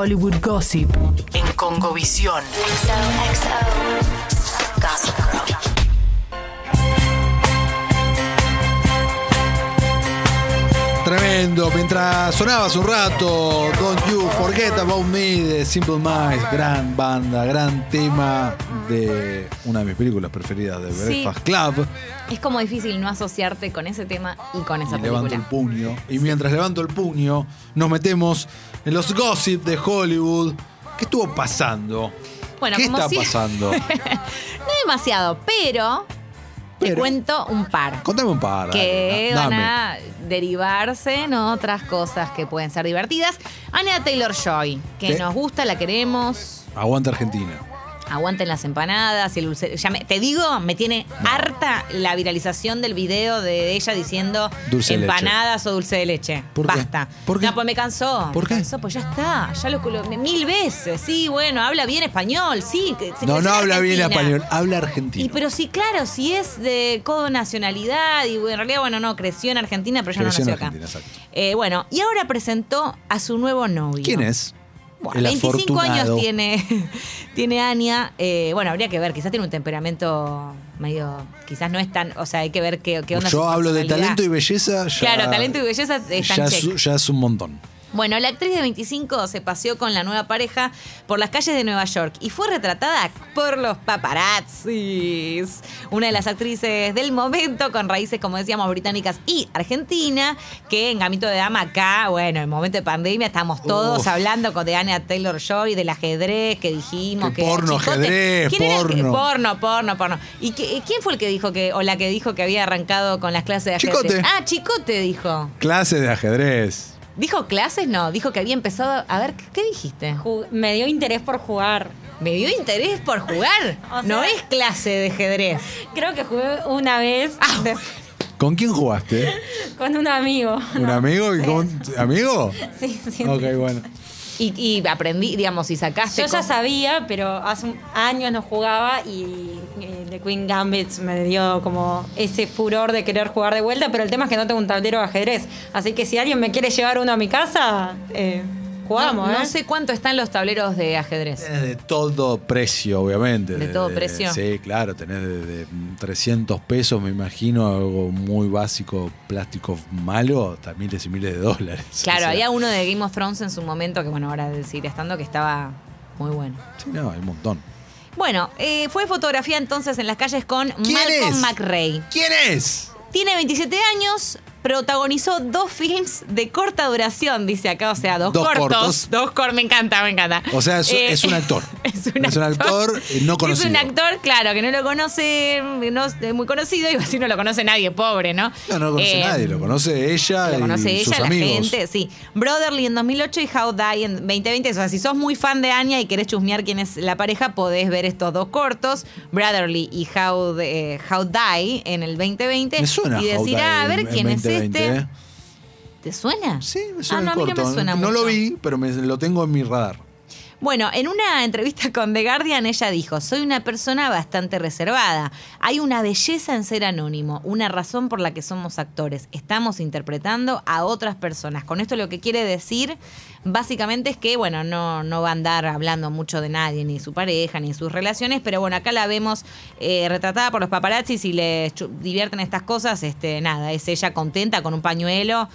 Hollywood Gossip en Congovisión. Gossip Girl. Tremendo. Mientras sonabas un rato, Don't You Forget About Me de Simple Minds, gran banda, gran tema de una de mis películas preferidas de Sí. Breakfast Club. Es como difícil no asociarte con ese tema y con esa Y levanto el película. puño. Y mientras levanto el puño, nos metemos en los gossip de Hollywood. ¿Qué estuvo pasando? Bueno, ¿Qué como está si- pasando? No demasiado, pero, te cuento un par. Contame un par. que dale, van a derivarse en otras cosas que pueden ser divertidas. Anya Taylor Joy, que ¿Qué? nos gusta, la queremos. Aguanta Argentina. Aguanten las empanadas y el dulce. ya me- te digo, me tiene harta la viralización del video de ella diciendo Dulce de empanadas o dulce de leche. ¿Por qué? Basta. ¿Por qué? No, pues me cansó. ¿Por me qué? cansó, pues ya está. Ya lo, mil veces. Sí, bueno, habla bien español. Sí. que- se No, creció no en habla bien Argentina. español, habla argentino. Y pero sí, claro, si es de codo nacionalidad y en realidad, bueno, no, creció en Argentina, pero ya Creció en no nació Argentina, acá. exacto. Eh, bueno, y ahora presentó a su nuevo novio. ¿Quién es? Bueno, El 25 años tiene, tiene Ania. Eh, bueno, habría que ver, quizás tiene un temperamento medio. Quizás no es tan. O sea, hay que ver qué, qué onda. Yo su hablo de talento y belleza. Ya, Claro, talento y belleza están ya, check. ya es un montón. Bueno, la actriz de 25 se paseó con la nueva pareja por las calles de Nueva York y fue retratada por los paparazzis. Una de las actrices del momento, con raíces, como decíamos, británicas y argentina, que en Gamito de Dama acá, bueno, en momento de pandemia, estamos todos Uf. hablando con de Anya Taylor-Joy, del ajedrez que dijimos. Que que porno, Chicote- ajedrez, ¿Quién era el porno. porno, porno, porno. ¿Y qué- quién fue el que dijo que, o la que dijo que había arrancado con las clases de ajedrez? Chicote. Ah, Chicote dijo. Clase de ajedrez. ¿Dijo clases? No, dijo que había empezado. A ver, ¿qué dijiste? Ju- Me dio interés por jugar. Me dio interés por jugar. O sea- no es clase de ajedrez. Creo que jugué una vez Ah. de- ¿Con quién jugaste? con un amigo. ¿Un amigo? ¿Y con- ¿Amigo? Sí, sí. Ok, bueno. Y, y aprendí, digamos, y sacaste. Yo ya sabía, pero hace años no jugaba y eh, The Queen Gambit me dio como ese furor de querer jugar de vuelta, pero el tema es que no tengo un tablero de ajedrez. Así que si alguien me quiere llevar uno a mi casa, eh, jugamos, no, no ¿eh? sé cuánto están los tableros de ajedrez. Tenés de todo precio, obviamente. ¿De todo precio? Sí, claro, tenés de, de 300 pesos, me imagino, algo muy básico, plástico malo, hasta miles y miles de dólares. Claro, O sea, había uno de Game of Thrones en su momento, que bueno, ahora sigue estando, que estaba muy bueno. Sí, no, hay un montón. Bueno, eh, fue fotografía entonces en las calles con ¿Quién Malcolm es? McRae. ¿Quién es? Tiene 27 años, protagonizó dos films de corta duración, dice acá, o sea, dos, Dos cortos. cortos. Dos cortos, me encanta, me encanta. O sea, es, Eh, es un actor. Es un Es un actor eh, no conocido. Es un actor, claro, que no lo conoce, no es muy conocido, y así no lo conoce nadie, pobre, ¿no? No, no lo conoce Eh, nadie, lo conoce ella Lo y conoce sus ella, la amigos. gente, sí. Brotherly en 2008 y How Die en 2020. O sea, si sos muy fan de Anya y querés chusmear quién es la pareja, podés ver estos dos cortos, Brotherly y How, eh, How Die en el 2020. Me suena Y How decir, Die ah, a en- ver en quién es 2020. ¿Te suena? Sí, me suena ah, no, el a mí no corto. me suena No lo vi, pero me- lo tengo en mi radar. Bueno, en una entrevista con The Guardian ella dijo, soy una persona bastante reservada. Hay una belleza en ser anónimo, una razón por la que somos actores. Estamos interpretando a otras personas. Con esto lo que quiere decir básicamente es que, bueno, no, no va a andar hablando mucho de nadie, ni su pareja, ni sus relaciones, pero bueno, acá la vemos eh, retratada por los paparazzis y les divierten estas cosas. Este, nada, es ella contenta con un pañuelo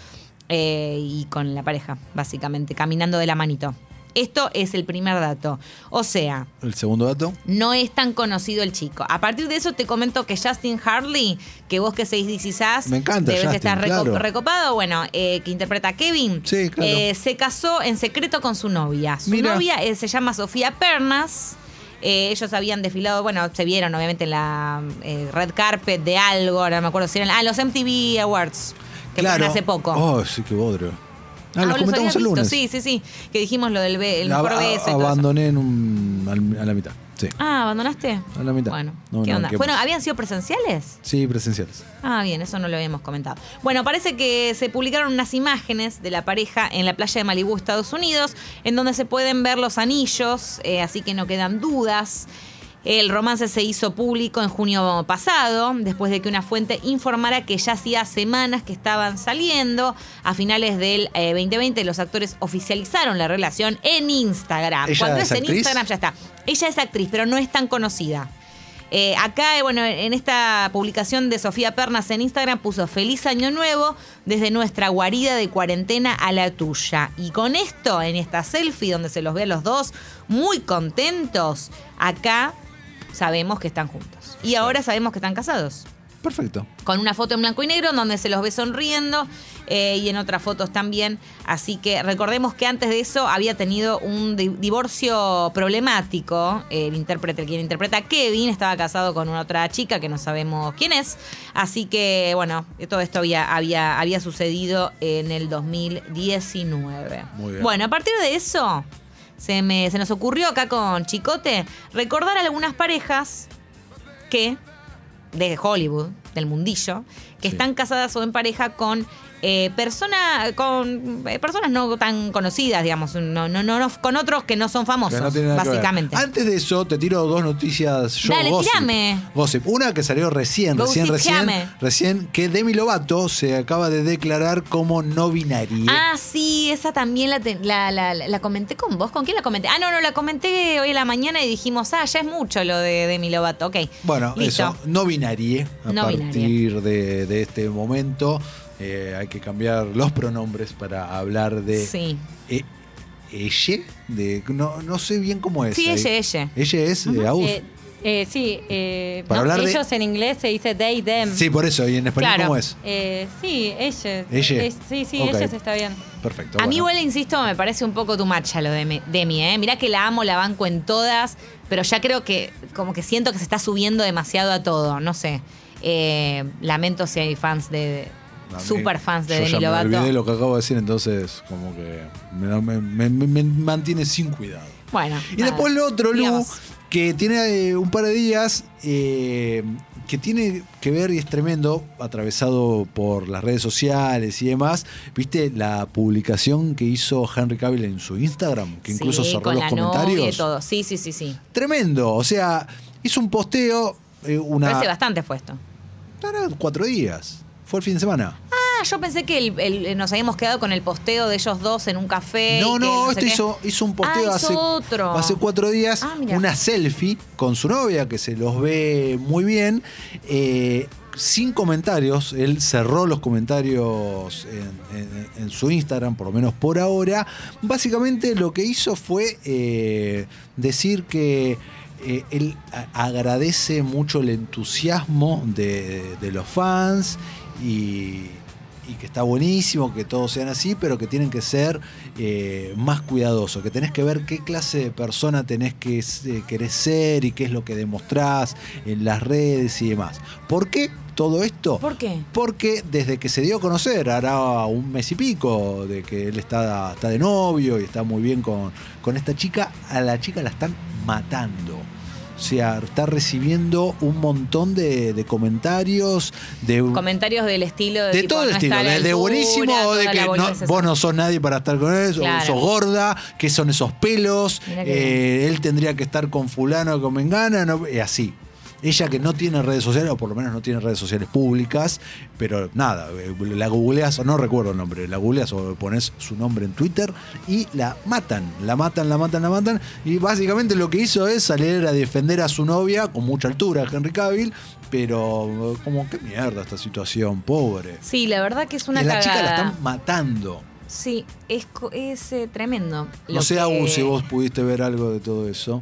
eh, y con la pareja, básicamente, caminando de la manito. Esto es el primer dato. O sea, El segundo dato. no es tan conocido el chico. A partir de eso te comento que Justin Hartley, que vos que seis quizás Me encanta debes Justin, estar reco- claro. recopado, bueno, eh, que interpreta a Kevin, Sí, claro. eh, se casó en secreto con su novia. Su Mira. novia eh, se llama Sofía Pernas. Eh, ellos habían desfilado, bueno, se vieron obviamente en la eh, red carpet de algo, ahora no me acuerdo si eran, ah, los MTV Awards, que fueron hace poco. Oh, sí, qué bodrio. Ah, Ah, los ¿los comentamos el lunes. Sí, sí, sí. Que dijimos lo del be- el La- mejor beso y abandoné en un, a la mitad. Sí. Ah, ¿abandonaste? A la mitad. Bueno, No, ¿qué no, onda? ¿qué ¿Fueron, más? ¿Habían sido presenciales? Sí, presenciales. Ah, bien, eso no lo habíamos comentado. Bueno, parece que se publicaron unas imágenes de la pareja en la playa de Malibú, Estados Unidos, en donde se pueden ver los anillos, eh, así que no quedan dudas. El romance se hizo público en junio pasado, después de que una fuente informara que ya hacía semanas que estaban saliendo. A finales del eh, 2020 los actores oficializaron la relación en Instagram. ¿Ella Cuando es es en actriz? Instagram ya está. Ella es actriz, pero no es tan conocida. Eh, acá, eh, bueno, en esta publicación de Sofía Pernas en Instagram puso Feliz Año Nuevo desde nuestra guarida de cuarentena a la tuya. Y con esto, en esta selfie donde se los ve a los dos muy contentos, acá sabemos que están juntos. Y ahora sabemos que están casados Perfecto. con una foto en blanco y negro en donde se los ve sonriendo eh, y en otras fotos también. Así que recordemos que antes de eso había tenido un di- divorcio problemático. El intérprete, quien interpreta a Kevin, estaba casado con una otra chica que no sabemos quién es. Así que, bueno, todo esto había, había, había sucedido en el 2019. Muy bien. Bueno, a partir de eso, se, me, se nos ocurrió acá con Chicote recordar algunas parejas que de Hollywood, del mundillo, que Sí. están casadas o en pareja con eh, persona- con eh, personas no tan conocidas, digamos, no, no, no, no- con otros que no son famosos, no básicamente. Antes de eso, te tiro dos noticias yo Dale, gossip. tirame. Gossip. Una que salió recién, recién, recién, recién, que Demi Lovato se acaba de declarar como no binaria. Ah, sí, esa también la, te- la, la- comenté con vos. ¿Con quién la comenté? Ah, no, no, la comenté hoy en la mañana y dijimos, ah, ya es mucho lo de Demi Lovato. Ok. Bueno, Listo. eso, no binarie. No partir. De, de este momento eh, hay que cambiar los pronombres para hablar de Sí. eh, ella. De, no, no sé bien cómo es. Sí, ella, ella. Ella es eh, Aus. Eh, eh, sí, eh, Para no, hablar de- ellos en inglés se dice they, them. Sí, por eso. ¿Y en español Claro. cómo es? Eh, sí, ellos. Ella. Es- sí, sí, Ok. ellos está bien. Perfecto. A mí bueno. igual, insisto, me parece un poco tu marcha lo de Me- Demi, ¿eh? Mirá que la amo, la banco en todas, pero ya creo que como que siento que se está subiendo demasiado a todo, no sé. Eh, lamento si hay fans de... Super fans de yo Demi ya me Lovato. olvidé de lo que acabo de decir, entonces como que me, me- me- me- me mantiene sin cuidado. Bueno. Y nada. después lo otro, Lu, que tiene eh, un par de días eh, que tiene que ver y es tremendo, atravesado por las redes sociales y demás. ¿Viste la publicación que hizo Henry Cavill en su Instagram? Que incluso Sí, cerró con los la novia y comentarios. todo. Sí, sí, sí, sí. Tremendo. O sea, hizo un posteo, eh, una. Parece bastante fue esto. Ahora, cuatro días. Fue el fin de semana. Ah, yo pensé que el- el- nos habíamos quedado con el posteo de ellos dos en un café. y No, que no, sé qué. hizo, hizo un posteo Ah, hizo hace, otro. hace cuatro días, Ah, mira. una selfie con su novia, que se los ve muy bien, eh, sin comentarios. Él cerró los comentarios en, en- en su Instagram, por lo menos por ahora. Básicamente lo que hizo fue eh, decir que eh, él agradece mucho el entusiasmo de, de los fans y, y que está buenísimo que todos sean así, pero que tienen que ser eh, más cuidadosos, que tenés que ver qué clase de persona tenés que eh, querer ser y qué es lo que demostrás en las redes y demás. ¿Por qué todo esto? ¿Por qué? Porque desde que se dio a conocer, hará un mes y pico, de que él está, está de novio y está muy bien con, con esta chica, a la chica la están matando. O sea, está recibiendo un montón de, de comentarios, de, Comentarios del estilo de, de tipo, todo el no estilo, desde altura, buenísimo o de que no- vos no sos nadie para estar con él, Claro. o sos gorda, que son esos pelos, eh, él tendría que estar con fulano o con mengana, no, y así. Ella que no tiene redes sociales, o por lo menos no tiene redes sociales públicas, pero nada, eh, la googleas, o no recuerdo el nombre, la googleas o pones su nombre en Twitter y la matan, la matan, la matan, la matan. Y básicamente lo que hizo es salir a defender a su novia con mucha altura, Henry Cavill, pero eh, como qué mierda esta situación, pobre. Sí, la verdad que es una y la chica la están matando. Sí, es, es eh, tremendo. No sé, que- Agus, si vos pudiste ver algo de todo eso.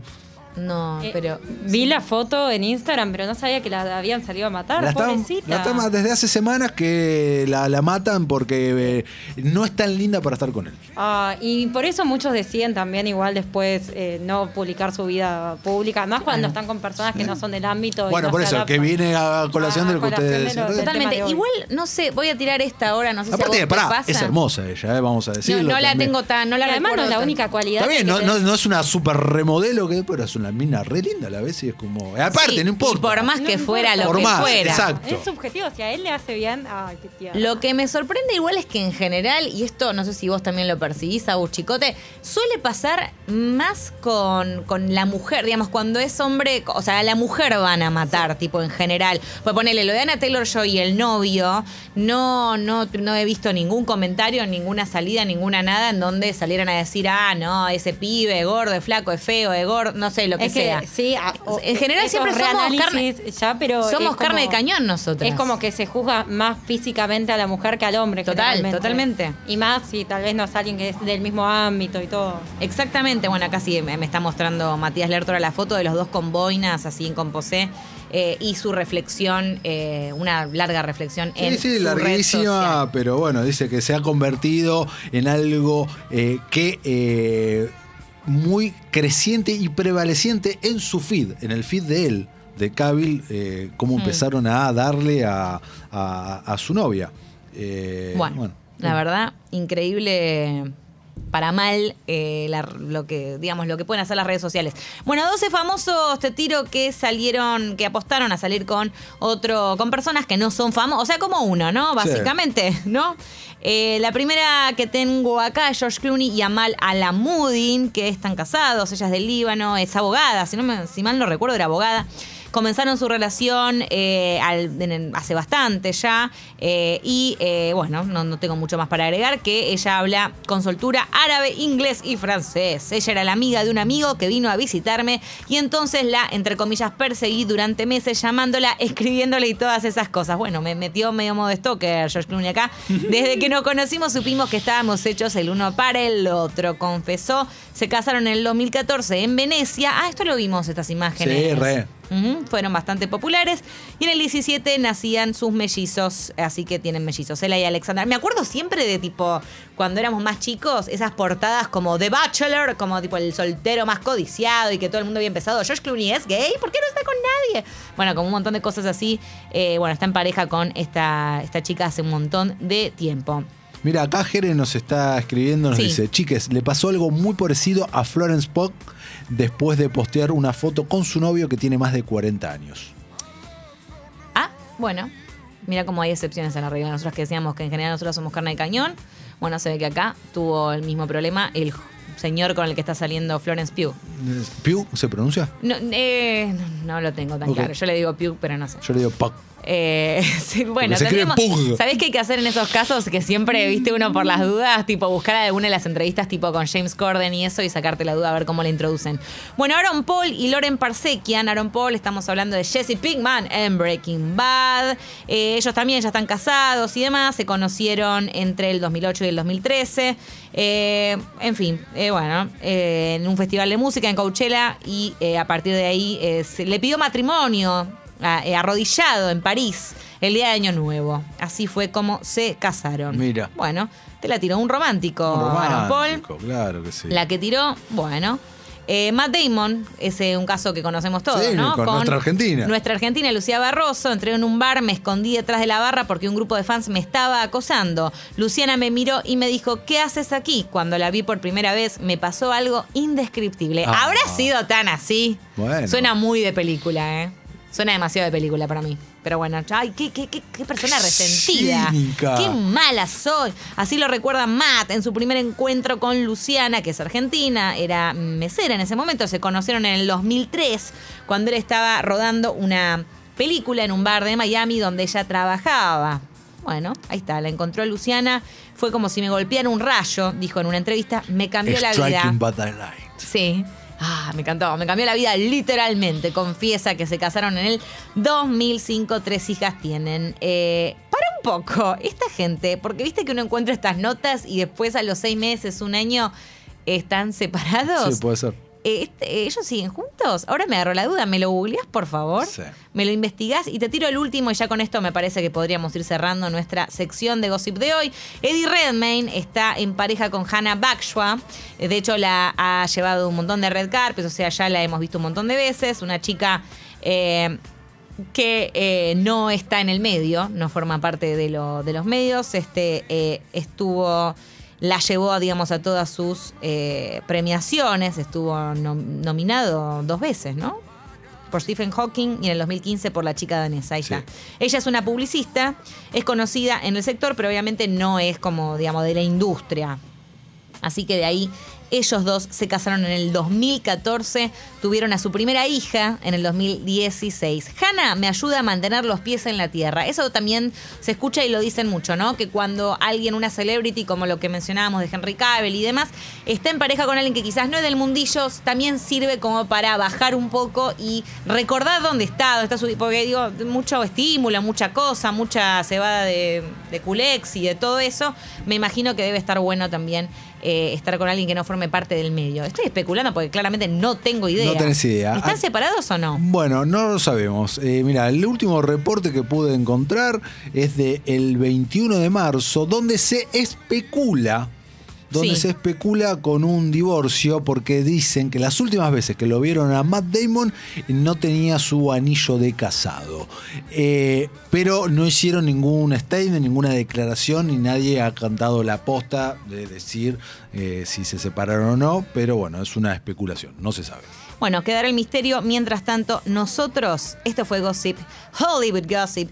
No, Eh, pero... Vi la foto en Instagram, pero no sabía que la habían salido a matar. La están- pobrecita. la están- desde hace semanas que la, la matan porque eh, no es tan linda para estar con él. Ah, y por eso muchos deciden también igual después eh, no publicar su vida pública, más cuando están con personas que no son del ámbito. y Bueno, no por eso, adaptan. que viene a colación Ah, de lo que ustedes de lo- decían. del Totalmente. de. Igual, no sé, voy a tirar esta ahora, no sé si a vos Aparte, te pasa. es hermosa ella, eh, vamos a No, decirlo. no la también. tengo tan, no Y la además no es la única cualidad. Está bien, no, no, no es una super remodelo, que, pero es una mina re linda a la vez y es como. Aparte, Sí, no importa. Y por más que fuera lo Por que más, fuera. exacto. Es subjetivo, si a él le hace bien, ay, qué tierno. Lo que me sorprende igual es que en general, y esto no sé si vos también lo percibís, Agus Chicote, suele pasar más con, con la mujer, digamos, cuando es hombre, o sea, a la mujer van a matar, tipo en general. Pues ponele, lo de Anna Taylor Joy y el novio, no, no, no he visto ningún comentario, ninguna salida, ninguna nada en donde salieran a decir, ah, no, ese pibe, es gordo, es flaco, es feo, es gordo, no sé, lo que Es que, sea. sí, a- o- En general siempre somos carne- ya, pero somos carne de cañón nosotros. Es como que se juzga más físicamente a la mujer que al hombre. Total, totalmente. Y más si tal vez no es alguien que es del mismo ámbito y todo. Exactamente, bueno, acá sí me, me está mostrando Matías Lertora la foto de los dos con boinas, así en composé, eh, y su reflexión, eh, una larga reflexión en Sí, sí, su larguísima, pero bueno, dice que se ha convertido en algo eh, que eh, muy creciente y prevaleciente en su feed, en el feed de él, de Cavill, eh, cómo Mm. empezaron a darle a, a- a su novia. Eh, Bueno, la verdad, increíble para mal eh, la- lo que digamos lo que pueden hacer las redes sociales. Bueno, 12 famosos te tiro que salieron, que apostaron a salir con otro, con personas que no son famosas, o sea, como uno, ¿no? Básicamente, ¿no? Eh, la primera que tengo acá es George Clooney y Amal Alamuddin, que están casados, ella es del Líbano, es abogada, si, no me- si mal no recuerdo, era abogada. Comenzaron su relación eh, al- en hace bastante ya eh, y eh, bueno, no, no tengo mucho más para agregar que ella habla con soltura árabe, inglés y francés. Ella era la amiga de un amigo que vino a visitarme y entonces la, entre comillas, perseguí durante meses llamándola, escribiéndole y todas esas cosas. Bueno, me metió medio modo stalker George Clooney acá. Desde que nos conocimos supimos que estábamos hechos el uno para el otro, confesó. Se casaron en el 2014 en Venecia. Ah, esto lo vimos, estas imágenes. Sí, re. Fueron bastante populares. Y en el 17 nacían sus mellizos, así que tienen mellizos, Ella y Alexander. Me acuerdo siempre de tipo, cuando éramos más chicos, esas portadas como The Bachelor, como tipo el soltero más codiciado y que todo el mundo había empezado. George Clooney es gay, ¿por qué no está con nadie? Bueno, como un montón de cosas así. Eh, bueno, está en pareja con esta, esta chica hace un montón de tiempo. Mira, acá Jere nos está escribiendo, nos Sí. dice, chiques, le pasó algo muy parecido a Florence Pugh después de postear una foto con su novio que tiene más de 40 años. Ah, bueno. Mira cómo hay excepciones en la regla. Nosotros que decíamos que en general nosotros somos carne de cañón. Bueno, se ve que acá tuvo el mismo problema el señor con el que está saliendo Florence Pugh. ¿Pugh se pronuncia? No, eh, no, lo tengo tan claro. Yo le digo Pugh, pero no sé. Yo le digo Pugh. Eh, sí, bueno. ¿sabés qué hay que hacer en esos casos? Que siempre, viste, uno por las dudas, tipo buscar alguna de las entrevistas tipo con James Corden y eso y sacarte la duda a ver cómo la introducen. Bueno, Aaron Paul y Loren Parsekian. Aaron Paul, estamos hablando de Jesse Pinkman en Breaking Bad. Eh, ellos también ya están casados y demás. Se conocieron entre el 2008 y el 2013. Eh, en fin, eh, bueno, eh, en un festival de música en Coachella y eh, a partir de ahí eh, se le pidió matrimonio arrodillado en París el día de Año Nuevo. Así fue como se casaron. Mira. Bueno, te la tiró un romántico, Un Paul. romántico, claro que sí. La que tiró, bueno. Eh, Matt Damon, ese un caso que conocemos todos, Sí, ¿no? con nuestra Argentina. Nuestra Argentina, Lucía Barroso, entré en un bar, me escondí detrás de la barra porque un grupo de fans me estaba acosando. Luciana me miró y me dijo, ¿qué haces aquí? Cuando la vi por primera vez, me pasó algo indescriptible. Ah. ¿Habrá sido tan así? Bueno. Suena muy de película, ¿eh? Suena demasiado de película para mí. Pero bueno, ay, qué, qué, qué, qué persona resentida. Cínica. Qué mala soy. Así lo recuerda Matt en su primer encuentro con Luciana, que es argentina, era mesera en ese momento. Se conocieron en el 2003, cuando él estaba rodando una película en un bar de Miami donde ella trabajaba. Bueno, ahí está, la encontró Luciana. Fue como si me golpeara un rayo, dijo en una entrevista. Me cambió la vida. But I. Sí. Ah, me encantó. Me cambió la vida literalmente. Confiesa que se casaron en el 2005. Tres hijas tienen. Eh, para un poco, esta gente, porque viste que uno encuentra estas notas y después a los seis meses, un año, están separados. Sí, puede ser. Este, ¿Ellos siguen juntos? Ahora me agarró la duda. ¿Me lo googleás, por favor? Sí. Me lo investigás y te tiro el último y ya con esto me parece que podríamos ir cerrando nuestra sección de gossip de hoy. Eddie Redmayne está en pareja con Hannah Bakshwa. Eh, De hecho, la ha llevado un montón de red carpets, o sea, ya la hemos visto un montón de veces. Una chica... eh, que eh, no está en el medio, no forma parte de, lo- de los medios. Este eh, estuvo, la llevó, digamos, a todas sus eh, premiaciones. Estuvo nom- nominado dos veces, ¿no? Por Stephen Hawking y en el 2015 por la chica danesa. Sí. está. Ella es una publicista, es conocida en el sector, pero obviamente no es como, digamos, de la industria. Así que de ahí Ellos dos se casaron en el 2014, tuvieron a su primera hija en el 2016. Hannah me ayuda a mantener los pies en la tierra. Eso también se escucha y lo dicen mucho, ¿no? Que cuando alguien, una celebrity, como lo que mencionábamos de Henry Cavill y demás, está en pareja con alguien que quizás no es del mundillo, también sirve como para bajar un poco y recordar dónde está, dónde su... Porque digo, mucho estímulo, mucha cosa, mucha cebada de, de culex y de todo eso. Me imagino que debe estar bueno también eh, estar con alguien que no forme parte del medio. Estoy especulando porque claramente no tengo idea. No tenés idea. ¿Están Ah, separados o no? Bueno, no lo sabemos. Eh, mira, el último reporte que pude encontrar es de el 21 de marzo, donde se especula. Donde Sí. se especula con un divorcio porque dicen que las últimas veces que lo vieron a Matt Damon no tenía su anillo de casado. Eh, pero no hicieron ningún statement, ninguna declaración, ni nadie ha cantado la posta de decir eh, si se separaron o no. Pero bueno, es una especulación, no se sabe. Bueno, quedará el misterio. Mientras tanto, nosotros, esto fue Gossip, Hollywood Gossip.